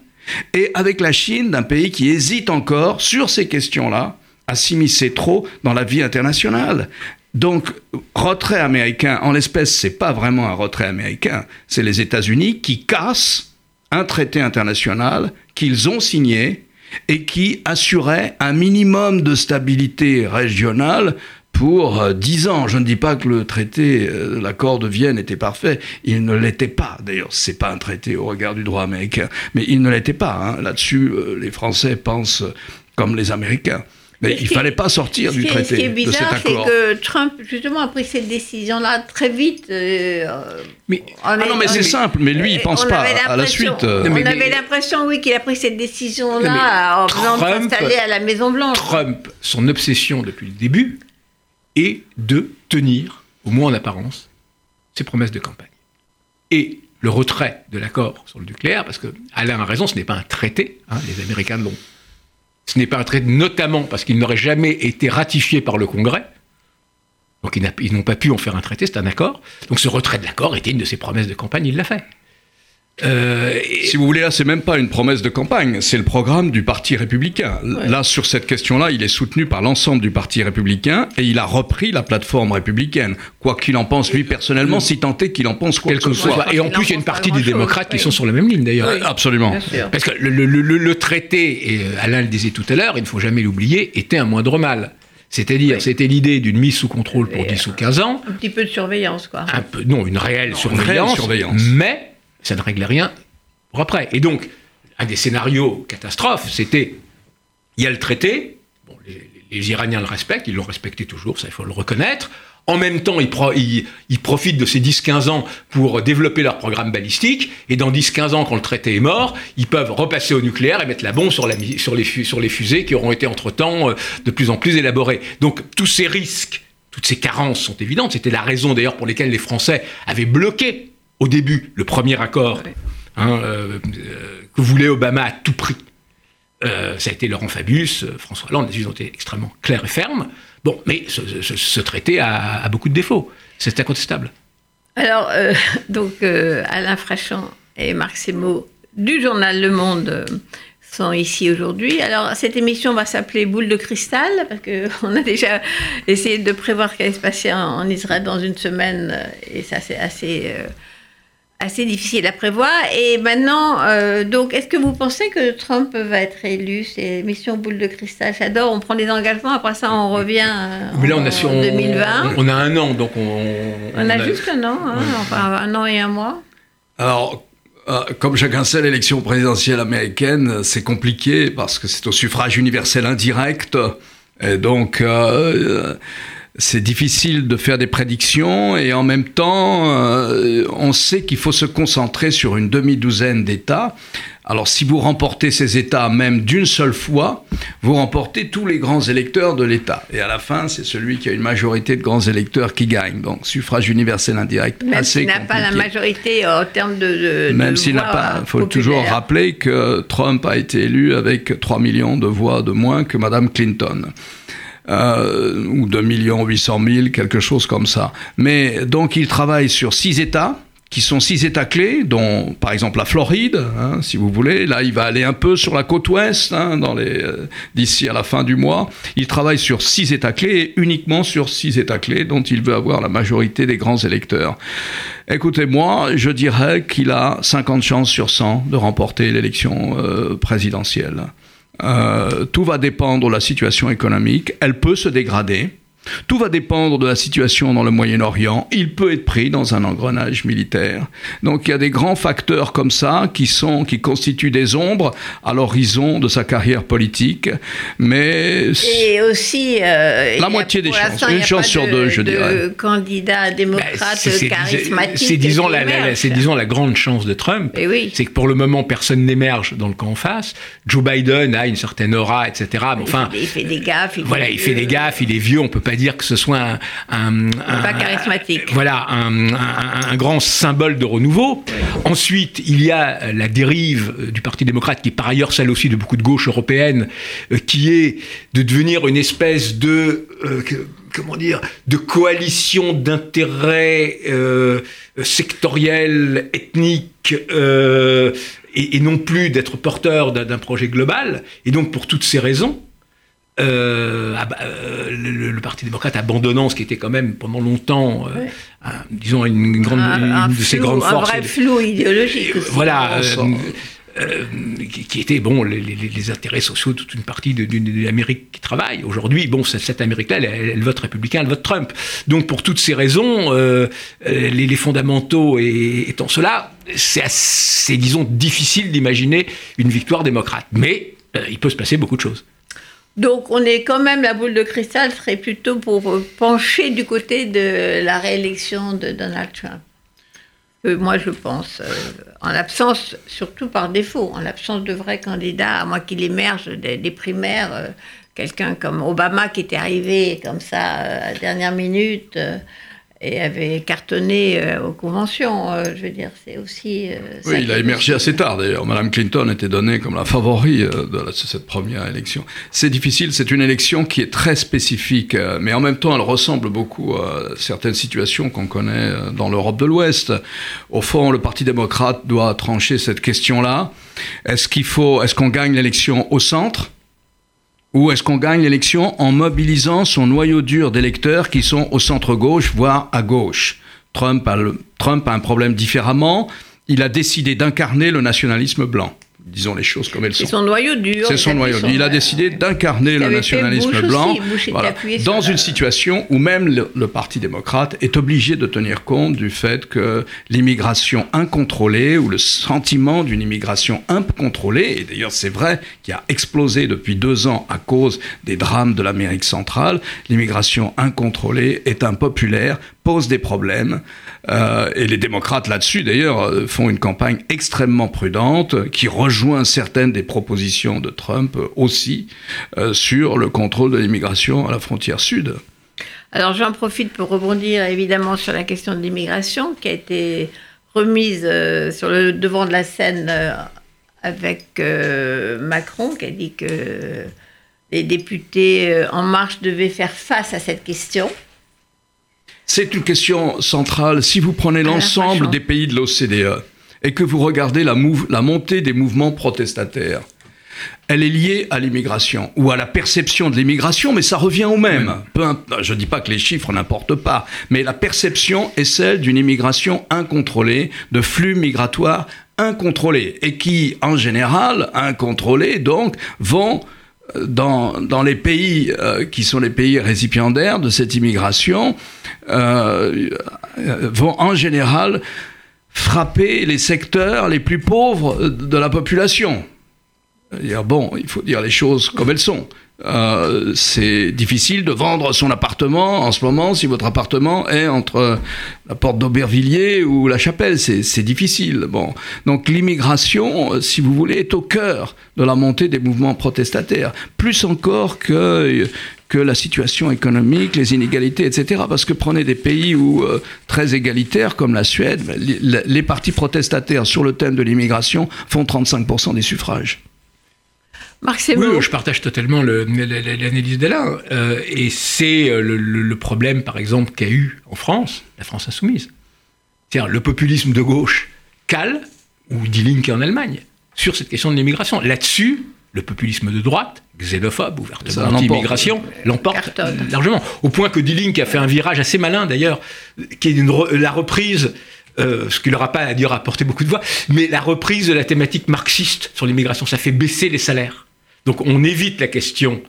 S4: et avec la Chine, d'un pays qui hésite encore sur ces questions-là à s'immiscer trop dans la vie internationale. Donc, retrait américain, en l'espèce, c'est pas vraiment un retrait américain, c'est les États-Unis qui cassent un traité international qu'ils ont signé et qui assurait un minimum de stabilité régionale pour euh, dix ans. Je ne dis pas que le traité, euh, l'accord de Vienne était parfait. Il ne l'était pas. D'ailleurs, c'est pas un traité au regard du droit américain, mais il ne l'était pas. Hein. Là-dessus, euh, les Français pensent comme les Américains. Mais il ne fallait pas sortir du traité. Ce
S2: qui est bizarre, c'est que Trump, justement, a pris cette décision-là très vite.
S4: mais, ah non, mais c'est simple, mais lui, il ne pense pas à la suite.
S2: on avait l'impression, oui, qu'il a pris cette décision-là en venant s'installer à la Maison-Blanche.
S3: Trump, son obsession depuis le début, et de tenir, au moins en apparence, ses promesses de campagne. Et le retrait de l'accord sur le nucléaire, parce que Alain a raison, ce n'est pas un traité, hein, les Américains l'ont. Ce n'est pas un traité, notamment parce qu'il n'aurait jamais été ratifié par le Congrès. Donc ils n'ont pas pu en faire un traité, c'est un accord. Donc ce retrait de l'accord était une de ses promesses de campagne, il l'a fait.
S4: Euh, si vous voulez, là, c'est même pas une promesse de campagne, c'est le programme du Parti républicain. Là, sur cette question-là, il est soutenu par l'ensemble du Parti républicain et il a repris la plateforme républicaine. Quoi qu'il en pense, lui, personnellement, si tant est qu'il en pense quoi que ce soit.
S3: Et en plus, il y a une partie des démocrates qui sont sur la même ligne, d'ailleurs.
S4: absolument.
S3: Parce que le, traité, et euh, Alain le disait tout à l'heure, il ne faut jamais l'oublier, était un moindre mal. C'est-à-dire, c'était l'idée d'une mise sous contrôle pour 10 ou 15 ans.
S2: Un petit peu de surveillance, quoi.
S3: Un peu, non, une réelle, surveillance, surveillance, mais ça ne réglait rien pour après. Et donc, un des scénarios catastrophes, c'était il y a le traité, les, Iraniens le respectent, ils l'ont respecté toujours, ça il faut le reconnaître. En même temps, ils, profitent de ces 10-15 ans pour développer leur programme balistique, et dans 10-15 ans, quand le traité est mort, ils peuvent repasser au nucléaire et mettre la bombe sur, les, sur les fusées qui auront été entre-temps euh, de plus en plus élaborées. Donc tous ces risques, toutes ces carences sont évidentes. C'était la raison d'ailleurs pour laquelle les Français avaient bloqué au début, le premier accord hein, euh, euh, que voulait Obama à tout prix. Euh, ça a été Laurent Fabius, François Hollande, les ont été extrêmement clairs et fermes. Bon, mais ce, traité a, beaucoup de défauts. C'est incontestable.
S2: Alors, donc, Alain Frachon et Marc Semo du journal Le Monde sont ici aujourd'hui. Alors, cette émission va s'appeler Boule de cristal, parce qu'on a déjà essayé de prévoir ce qui allait se passer en, Israël dans une semaine, et ça, c'est assez assez difficile à prévoir. Et maintenant, euh, donc, est-ce que vous pensez que Trump va être élu? C'est mission boule de cristal. J'adore. On prend des engagements. Après ça, on revient en,
S3: Mais là, on a,
S2: en 2020.
S3: On, a un an, donc on.
S2: On, a, juste un an, hein, enfin un an et un mois.
S4: Alors. Euh, comme chacun sait, l'élection présidentielle américaine, c'est compliqué parce que c'est au suffrage universel indirect Et donc, euh, c'est difficile de faire des prédictions et en même temps, euh, on sait qu'il faut se concentrer sur une demi-douzaine d'États. Alors si vous remportez ces États même d'une seule fois, vous remportez tous les grands électeurs de l'État. Et à la fin, c'est celui qui a une majorité de grands électeurs qui gagne. Donc suffrage universel indirect.
S2: Même
S4: s'il
S2: n'a pas la majorité en termes de... de
S4: même s'il n'a pas... Il faut toujours rappeler que Trump a été élu avec 3 millions de voix de moins que Madame Clinton euh, ou 2 800 000, quelque chose comme ça. Mais donc il travaille sur six États qui sont six États clés, dont par exemple la Floride, hein, si vous voulez. Là, il va aller un peu sur la côte ouest hein, euh, d'ici à la fin du mois. Il travaille sur six États clés et uniquement sur six États clés dont il veut avoir la majorité des grands électeurs. Écoutez, moi, je dirais qu'il a 50 chances sur 100 de remporter l'élection euh, présidentielle. Euh, tout va dépendre de la situation économique. Elle peut se dégrader. Tout va dépendre de la situation dans le Moyen-Orient. Il peut être pris dans un engrenage militaire. Donc il y a des grands facteurs comme ça qui sont, qui constituent des ombres à l'horizon de sa carrière politique. Mais
S2: et aussi
S4: euh, la moitié des chances, une chance sur deux, je dirais.
S2: Candidat démocrate ben, charismatique.
S3: C'est disons la, c'est disons la grande chance de Trump. C'est que pour le moment personne n'émerge dans le camp en face. Joe Biden a une certaine aura, etc.
S2: Mais enfin, il fait, des gaffes.
S3: Il voilà, il fait des gaffes. Il est vieux. On peut pas dire que ce soit un,
S2: pas charismatique.
S3: Voilà, un, grand symbole de renouveau. Ensuite, il y a la dérive euh, du Parti démocrate, qui est par ailleurs celle aussi de beaucoup de gauches européennes, euh, qui est de devenir une espèce de euh, comment dire, de coalition d'intérêts sectoriels, ethniques, et, et, non plus d'être porteur d'un projet global. Et donc, pour toutes ces raisons, euh, euh, le, Parti démocrate abandonnant ce qui était quand même pendant longtemps, euh, disons, une, grande, une de ses grandes forces.
S2: Un vrai flou idéologique. Aussi.
S3: Voilà. qui, était bon les, intérêts sociaux de toute une partie de, l'Amérique qui travaille. Aujourd'hui, bon, cette, Amérique-là, elle, vote républicain, elle vote Trump. Donc, pour toutes ces raisons, les, fondamentaux étant cela, c'est disons, difficile d'imaginer une victoire démocrate. Mais il peut se passer beaucoup de choses.
S2: Donc on est quand même, la boule de cristal serait plutôt pour pencher du côté de la réélection de Donald Trump. Euh, moi je pense, euh, en l'absence, surtout par défaut, en l'absence de vrais candidats, à moins qu'il émerge des, primaires, euh, quelqu'un comme Obama qui était arrivé comme ça à la dernière minute et avait cartonné euh, aux conventions. Euh, je veux dire, c'est aussi. Euh,
S4: oui, il a émergé assez tard d'ailleurs. Madame Clinton était donnée comme la favori de, cette première élection. C'est difficile, c'est une élection qui est très spécifique, mais en même temps, elle ressemble beaucoup à certaines situations qu'on connaît dans l'Europe de l'Ouest. Au fond, le Parti démocrate doit trancher cette question-là. Est-ce qu'il faut, est-ce qu'on gagne l'élection au centre? Ou est-ce qu'on gagne l'élection en mobilisant son noyau dur d'électeurs qui sont au centre-gauche, voire à gauche? Trump a, Trump a un problème différemment. Il a décidé d'incarner le nationalisme blanc disons les choses comme elles sont.
S2: C'est son noyau dur.
S4: C'est son noyau dur. Il a décidé d'incarner le nationalisme blanc dans une situation où même le, Parti démocrate est obligé de tenir compte du fait que l'immigration incontrôlée ou le sentiment d'une immigration incontrôlée, et d'ailleurs c'est vrai, qui a explosé depuis deux ans à cause des drames de l'Amérique centrale, l'immigration incontrôlée est impopulaire, pose des problèmes. Euh, et les démocrates là-dessus, d'ailleurs, euh, font une campagne extrêmement prudente qui rejoint certaines des propositions de Trump aussi euh, sur le contrôle de l'immigration à la frontière sud.
S2: Alors j'en profite pour rebondir évidemment sur la question de l'immigration qui a été remise sur le devant de la scène avec Macron qui a dit que les députés En Marche devaient faire face à cette question.
S4: C'est une question centrale. Si vous prenez l'ensemble des pays de l'OCDE et que vous regardez la, montée des mouvements protestataires, elle est liée à l'immigration ou à la perception de l'immigration, mais ça revient au même. je ne dis pas que les chiffres n'importent pas, mais la perception est celle d'une immigration incontrôlée, de flux migratoires incontrôlés, et qui, en général, incontrôlés, donc, vont dans, les pays euh, qui sont les pays récipiendaires de cette immigration euh, vont en général frapper les secteurs les plus pauvres de la population. Bon, il faut dire les choses comme elles sont. Euh, c'est difficile de vendre son appartement en ce moment si votre appartement est entre la porte d'Aubervilliers ou la Chapelle. C'est difficile. Bon. Donc l'immigration, si vous voulez, est au cœur de la montée des mouvements protestataires. Plus encore que que la situation économique, les inégalités, etc. Parce que prenez des pays où, euh, très égalitaires comme la Suède, les, les partis protestataires sur le thème de l'immigration font 35% des suffrages.
S3: Marc Oui, je partage totalement l'analyse d'Alain. Euh, et c'est euh, le, problème, par exemple, qu'a eu en France la France insoumise. C'est-à-dire le populisme de gauche cale, ou Die Linke en Allemagne, sur cette question de l'immigration. Là-dessus, le populisme de droite, xénophobe, ouvertement anti-immigration, l'emporte largement. Au point que Die Linke a fait un virage assez malin, d'ailleurs, qui est la reprise euh, ce qui leur a pas à dire apporté beaucoup de voix, mais la reprise de la thématique marxiste sur l'immigration, ça fait baisser les salaires. Donc on évite la question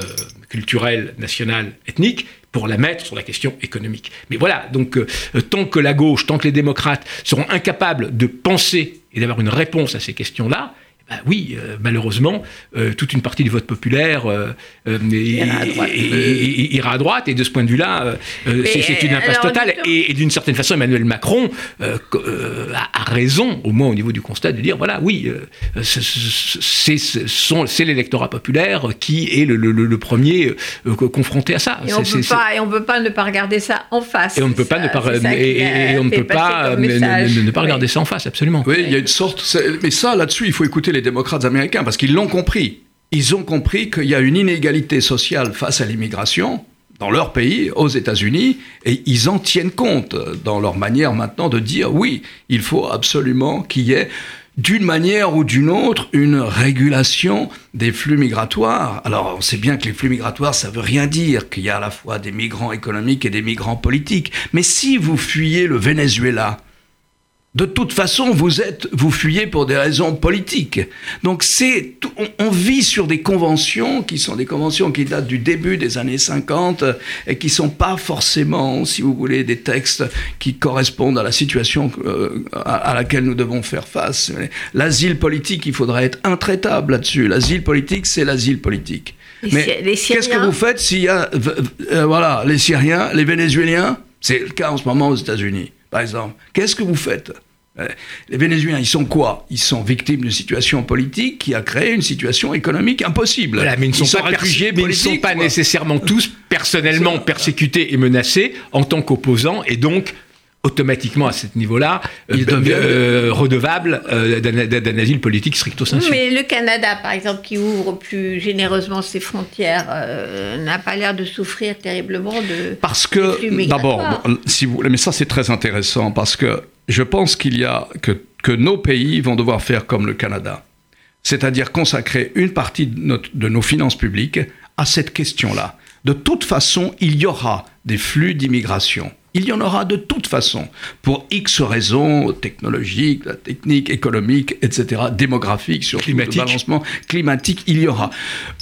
S3: euh, culturelle, nationale, ethnique, pour la mettre sur la question économique. Mais voilà, donc euh, tant que la gauche, tant que les démocrates seront incapables de penser et d'avoir une réponse à ces questions-là, bah oui, euh, malheureusement, euh, toute une partie du vote populaire euh, ira, à droite. Et de ce point de vue-là, c'est une impasse totale. Et, d'une certaine façon, Emmanuel Macron a, raison, au moins au niveau du constat, de dire voilà, oui, c'est l'électorat populaire qui est le, premier confronté à ça.
S2: Et on ne peut pas ne pas regarder ça en face.
S3: Et on ne peut pas ne pas, et, on ne peut pas ne, pas regarder ça en face, absolument.
S4: Oui, il y a une sorte. Mais ça, là-dessus, il faut écouter les les démocrates américains, parce qu'ils l'ont compris. Ils ont compris qu'il y a une inégalité sociale face à l'immigration dans leur pays, aux États-Unis, et ils en tiennent compte dans leur manière maintenant de dire oui, il faut absolument qu'il y ait d'une manière ou d'une autre, une régulation des flux migratoires. Alors, on sait bien que les flux migratoires, ça veut rien dire qu'il y a à la fois des migrants économiques et des migrants politiques. Mais si vous fuyez le Venezuela, de toute façon, vous êtes, vous fuyez pour des raisons politiques. Donc c'est, on, vit sur des conventions qui sont des conventions qui datent du début des années 50 et qui sont pas forcément, si vous voulez, des textes qui correspondent à la situation euh, à, laquelle nous devons faire face. L'asile politique, il faudrait être intraitable là-dessus. L'asile politique, c'est l'asile politique. Mais qu'est-ce que vous faites s'il y a, euh, voilà, les Syriens, les Vénézuéliens, c'est le cas en ce moment aux États-Unis par exemple. Qu'est-ce que vous faites? Les Vénézuéliens, ils sont quoi? Ils sont victimes d'une situation politique qui a créé une situation économique impossible.
S3: mais ils ne sont pas réfugiés, mais ils ne sont pas nécessairement tous personnellement persécutés et menacés en tant qu'opposants, et donc automatiquement à ce niveau-là euh, il devient euh, redevable euh, d'un asile politique stricto sensu.
S2: Mais le Canada, par exemple, qui ouvre plus généreusement ses frontières, n'a pas l'air de souffrir terriblement de
S4: parce que d'abord, si vous mais ça c'est très intéressant parce que je pense qu'il y a que nos pays vont devoir faire comme le Canada, c'est-à-dire consacrer une partie de, de nos finances publiques à cette question-là. De toute façon, il y aura des flux d'immigration il y en aura de toute façon, pour X raisons technologiques, techniques, économiques, etc., démographiques, sur le balancement climatique, il y aura.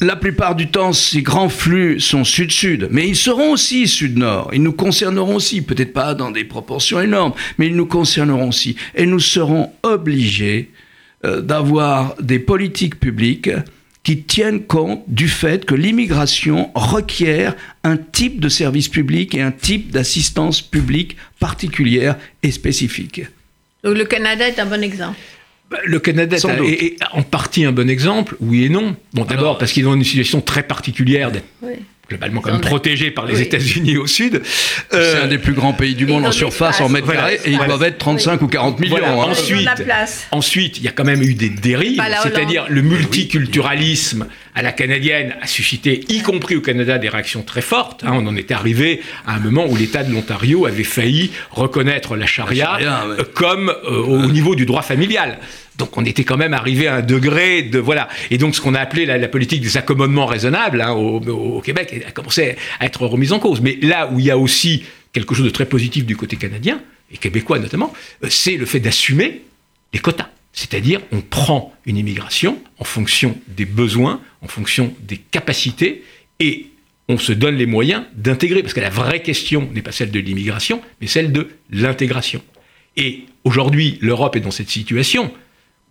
S4: La plupart du temps, ces grands flux sont sud-sud, mais ils seront aussi sud-nord. Ils nous concerneront aussi, peut-être pas dans des proportions énormes, mais ils nous concerneront aussi. Et nous serons obligés euh, d'avoir des politiques publiques qui tiennent compte du fait que l'immigration requiert un type de service public et un type d'assistance publique particulière et spécifique.
S2: Donc le Canada est un bon exemple.
S3: Bah, le Canada est, en partie un bon exemple, oui et non. Bon, d'abord parce qu'ils ont une situation très particulière globalement quand même protégés par les États-Unis au sud.
S4: Euh, c'est un des plus grands pays du monde en surface, en mètres carrés, et ils doivent être 35 ou 40 millions. Hein.
S3: Ensuite, ensuite, il y a quand même eu des dérives, c'est-à-dire le multiculturalisme à la canadienne a suscité, y compris au Canada, des réactions très fortes. Hein. on en était arrivé à un moment où l'État de l'Ontario avait failli reconnaître la charia, comme euh, au niveau du droit familial. Donc on était quand même arrivé à un degré de voilà et donc ce qu'on a appelé la, politique des accommodements raisonnables hein, au, Québec a commencé à être remise en cause. Mais là où il y a aussi quelque chose de très positif du côté canadien et québécois notamment, euh, c'est le fait d'assumer les quotas. C'est-à-dire on prend une immigration en fonction des besoins, en fonction des capacités et on se donne les moyens d'intégrer, parce que la vraie question n'est pas celle de l'immigration, mais celle de l'intégration. Et aujourd'hui, l'Europe est dans cette situation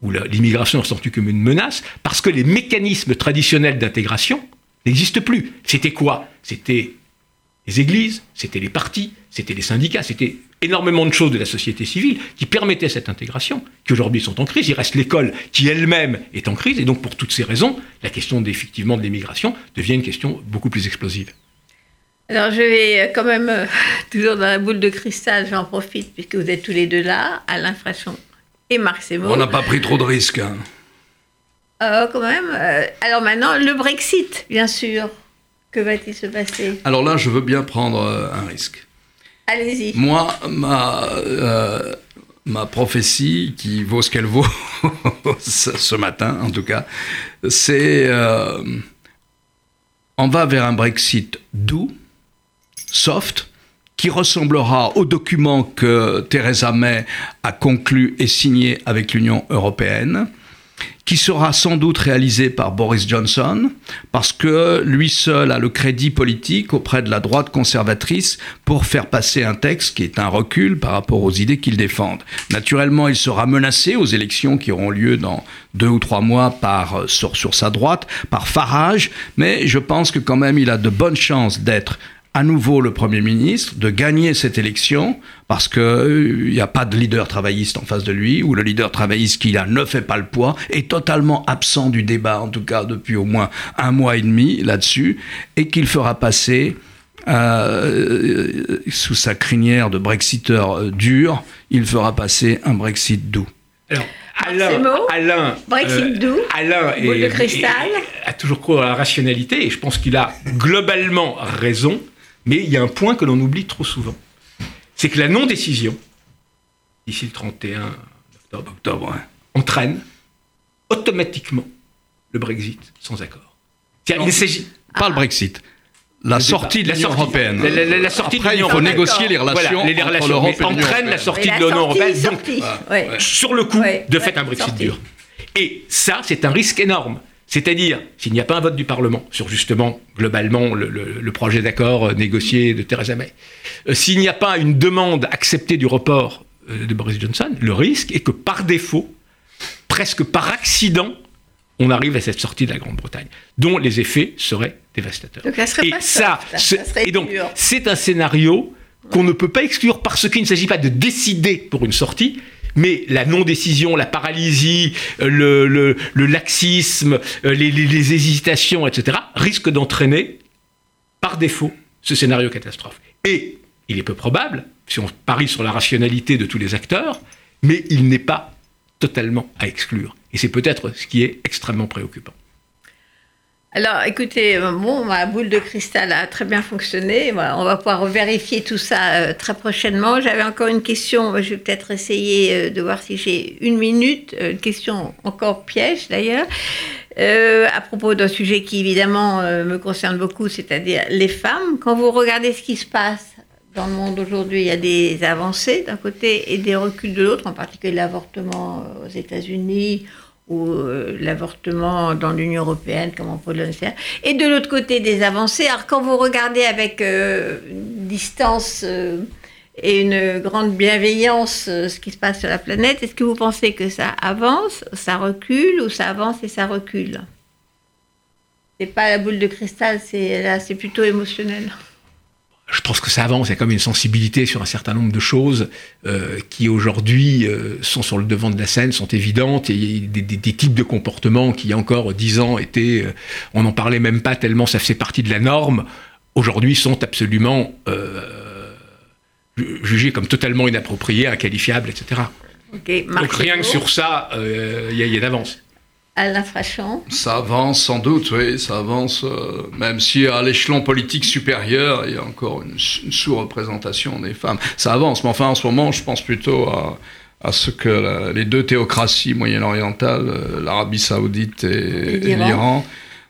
S3: où l'immigration est ressentie comme une menace, parce que les mécanismes traditionnels d'intégration n'existe plus. C'était quoi? C'était les églises, c'était les partis, c'était les syndicats, c'était énormément de choses de la société civile qui permettaient cette intégration, qui aujourd'hui sont en crise. Il reste l'école qui elle-même est en crise, et donc pour toutes ces raisons, la question effectivement de l'immigration devient une question beaucoup plus explosive.
S2: Alors je vais euh, quand même, euh, toujours dans la boule de cristal, j'en profite puisque vous êtes tous les deux là, Alain Frachon et Marc.
S4: On n'a pas pris trop de risques. Hein.
S2: Euh, quand même. alors maintenant, le Brexit, bien sûr. Que va-t-il se passer?
S4: Alors là, je veux bien prendre un risque.
S2: Allez-y.
S4: Moi, ma, ma prophétie, qui vaut ce qu'elle vaut ce matin en tout cas, c'est on va vers un Brexit doux, soft, qui ressemblera au document que Theresa May a conclu et signé avec l'Union européenne, qui sera sans doute réalisé par Boris Johnson, parce que lui seul a le crédit politique auprès de la droite conservatrice pour faire passer un texte qui est un recul par rapport aux idées qu'il défend. Naturellement, il sera menacé aux élections qui auront lieu dans deux ou trois mois par, sur, sur sa droite, par Farage, mais je pense que quand même il a de bonnes chances d'être à nouveau le Premier ministre, de gagner cette élection, parce qu'il n'y euh, a pas de leader travailliste en face de lui, ou le leader travailliste qu'il a ne fait pas le poids, est totalement absent du débat, en tout cas depuis au moins un mois et demi là-dessus, et qu'il fera passer euh, sous sa crinière de brexiteur euh, dur, il fera passer un Brexit doux.
S3: Alors, Alain, Alain,
S2: Brexit doux,
S3: Alain
S2: de cristal.
S3: a toujours cru à la rationalité et je pense qu'il a globalement raison. Mais il y a un point que l'on oublie trop souvent. C'est que la non-décision, d'ici le 31 octobre, entraîne automatiquement le Brexit sans accord.
S4: il ne s'agit pas le Brexit. La sortie de l'Union européenne.
S3: La, sortie
S4: Après, de il faut négocier les relations,
S3: les relations l'Europe entraîne la sortie de l'Union européenne. Donc, sur le coup, de fait, un Brexit dur. Et ça, c'est un risque énorme. C'est-à-dire, s'il n'y a pas un vote du Parlement sur justement, globalement, le, projet d'accord euh, négocié de Theresa May, euh, s'il n'y a pas une demande acceptée du report euh, de Boris Johnson, le risque est que par défaut, presque par accident, on arrive à cette sortie de la Grande-Bretagne, dont les effets seraient dévastateurs.
S2: Donc, ça serait
S3: et
S2: pas
S3: ça,
S2: et
S3: donc, c'est un scénario qu'on ne peut pas exclure parce qu'il ne s'agit pas de décider pour une sortie, mais la non-décision, la paralysie, euh, le, laxisme, euh, les, hésitations, etc., risquent d'entraîner, par défaut, ce scénario catastrophe. Et il est peu probable, si on parie sur la rationalité de tous les acteurs, mais il n'est pas totalement à exclure. Et c'est peut-être ce qui est extrêmement préoccupant.
S2: Alors, écoutez, euh, bon, ma boule de cristal a très bien fonctionné. On va pouvoir vérifier tout ça euh, très prochainement. J'avais encore une question. Je vais peut-être essayer euh, de voir si j'ai une minute. Une question encore piège, d'ailleurs. à propos d'un sujet qui, évidemment, me concerne beaucoup, c'est-à-dire les femmes. Quand vous regardez ce qui se passe dans le monde aujourd'hui, il y a des avancées d'un côté et des reculs de l'autre, en particulier l'avortement aux États-Unis ou euh, l'avortement dans l'Union européenne, comme en Pologne, et de l'autre côté des avancées. Alors quand vous regardez avec euh, distance euh, et une grande bienveillance ce qui se passe sur la planète, est-ce que vous pensez que ça avance, ça recule, ou ça avance et ça recule? C'est pas la boule de cristal, c'est là, c'est plutôt émotionnel
S3: je pense que ça avance. Il y a comme une sensibilité sur un certain nombre de choses euh, qui aujourd'hui euh, sont sur le devant de la scène, sont évidentes. Et il y a des, des, types de comportements qui, il y a encore dix ans, étaient, euh, on n'en parlait même pas tellement ça faisait partie de la norme. Aujourd'hui, sont absolument jugés comme totalement inappropriés, inqualifiables, etc. Donc rien que sur ça, il y a, y a d'avance.
S2: Alain Frachon
S4: Ça avance sans doute, oui, ça avance, euh, même si à l'échelon politique supérieur, il y a encore une, sous-représentation des femmes. Ça avance, mais enfin en ce moment, je pense plutôt à, à ce que les deux théocraties moyen-orientales, euh, l'Arabie saoudite et l'Iran,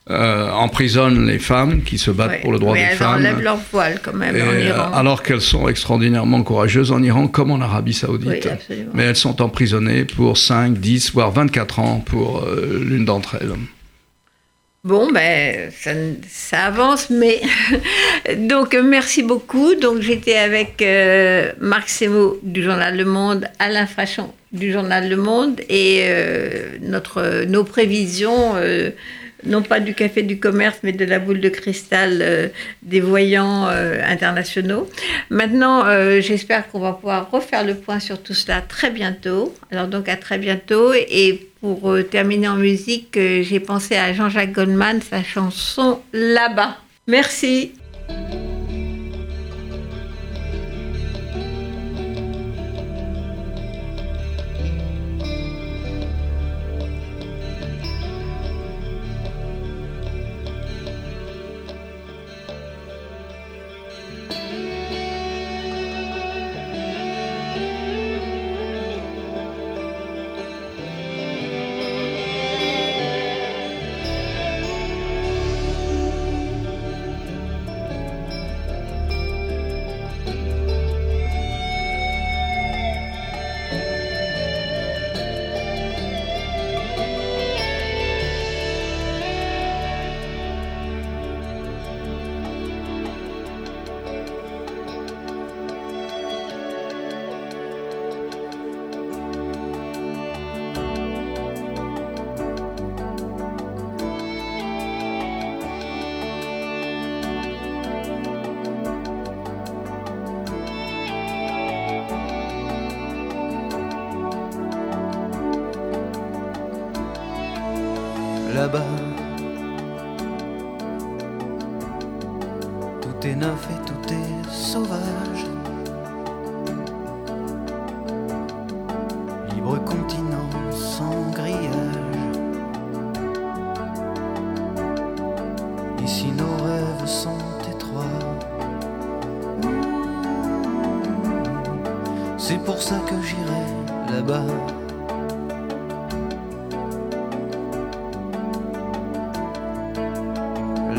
S4: euh, emprisonnent les femmes qui se battent pour le droit des femmes.
S2: Elles enlèvent leur voile quand même en Iran.
S4: Alors qu'elles sont extraordinairement courageuses en Iran comme en Arabie Saoudite. Mais elles sont emprisonnées pour 5, 10, voire 24 ans pour euh, l'une d'entre elles.
S2: Bon, ben, ça, avance, mais. Donc, merci beaucoup. Donc, j'étais avec euh, Marc Semo du journal Le Monde, Alain Frachon du journal Le Monde, et notre, nos prévisions non pas du café du commerce, mais de la boule de cristal euh, des voyants euh, internationaux. Maintenant, euh, j'espère qu'on va pouvoir refaire le point sur tout cela très bientôt. Alors donc à très bientôt. Et pour terminer en musique, j'ai pensé à Jean-Jacques Goldman, sa chanson Là-bas. Merci.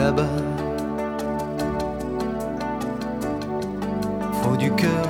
S5: Là-bas. Faut du cœur,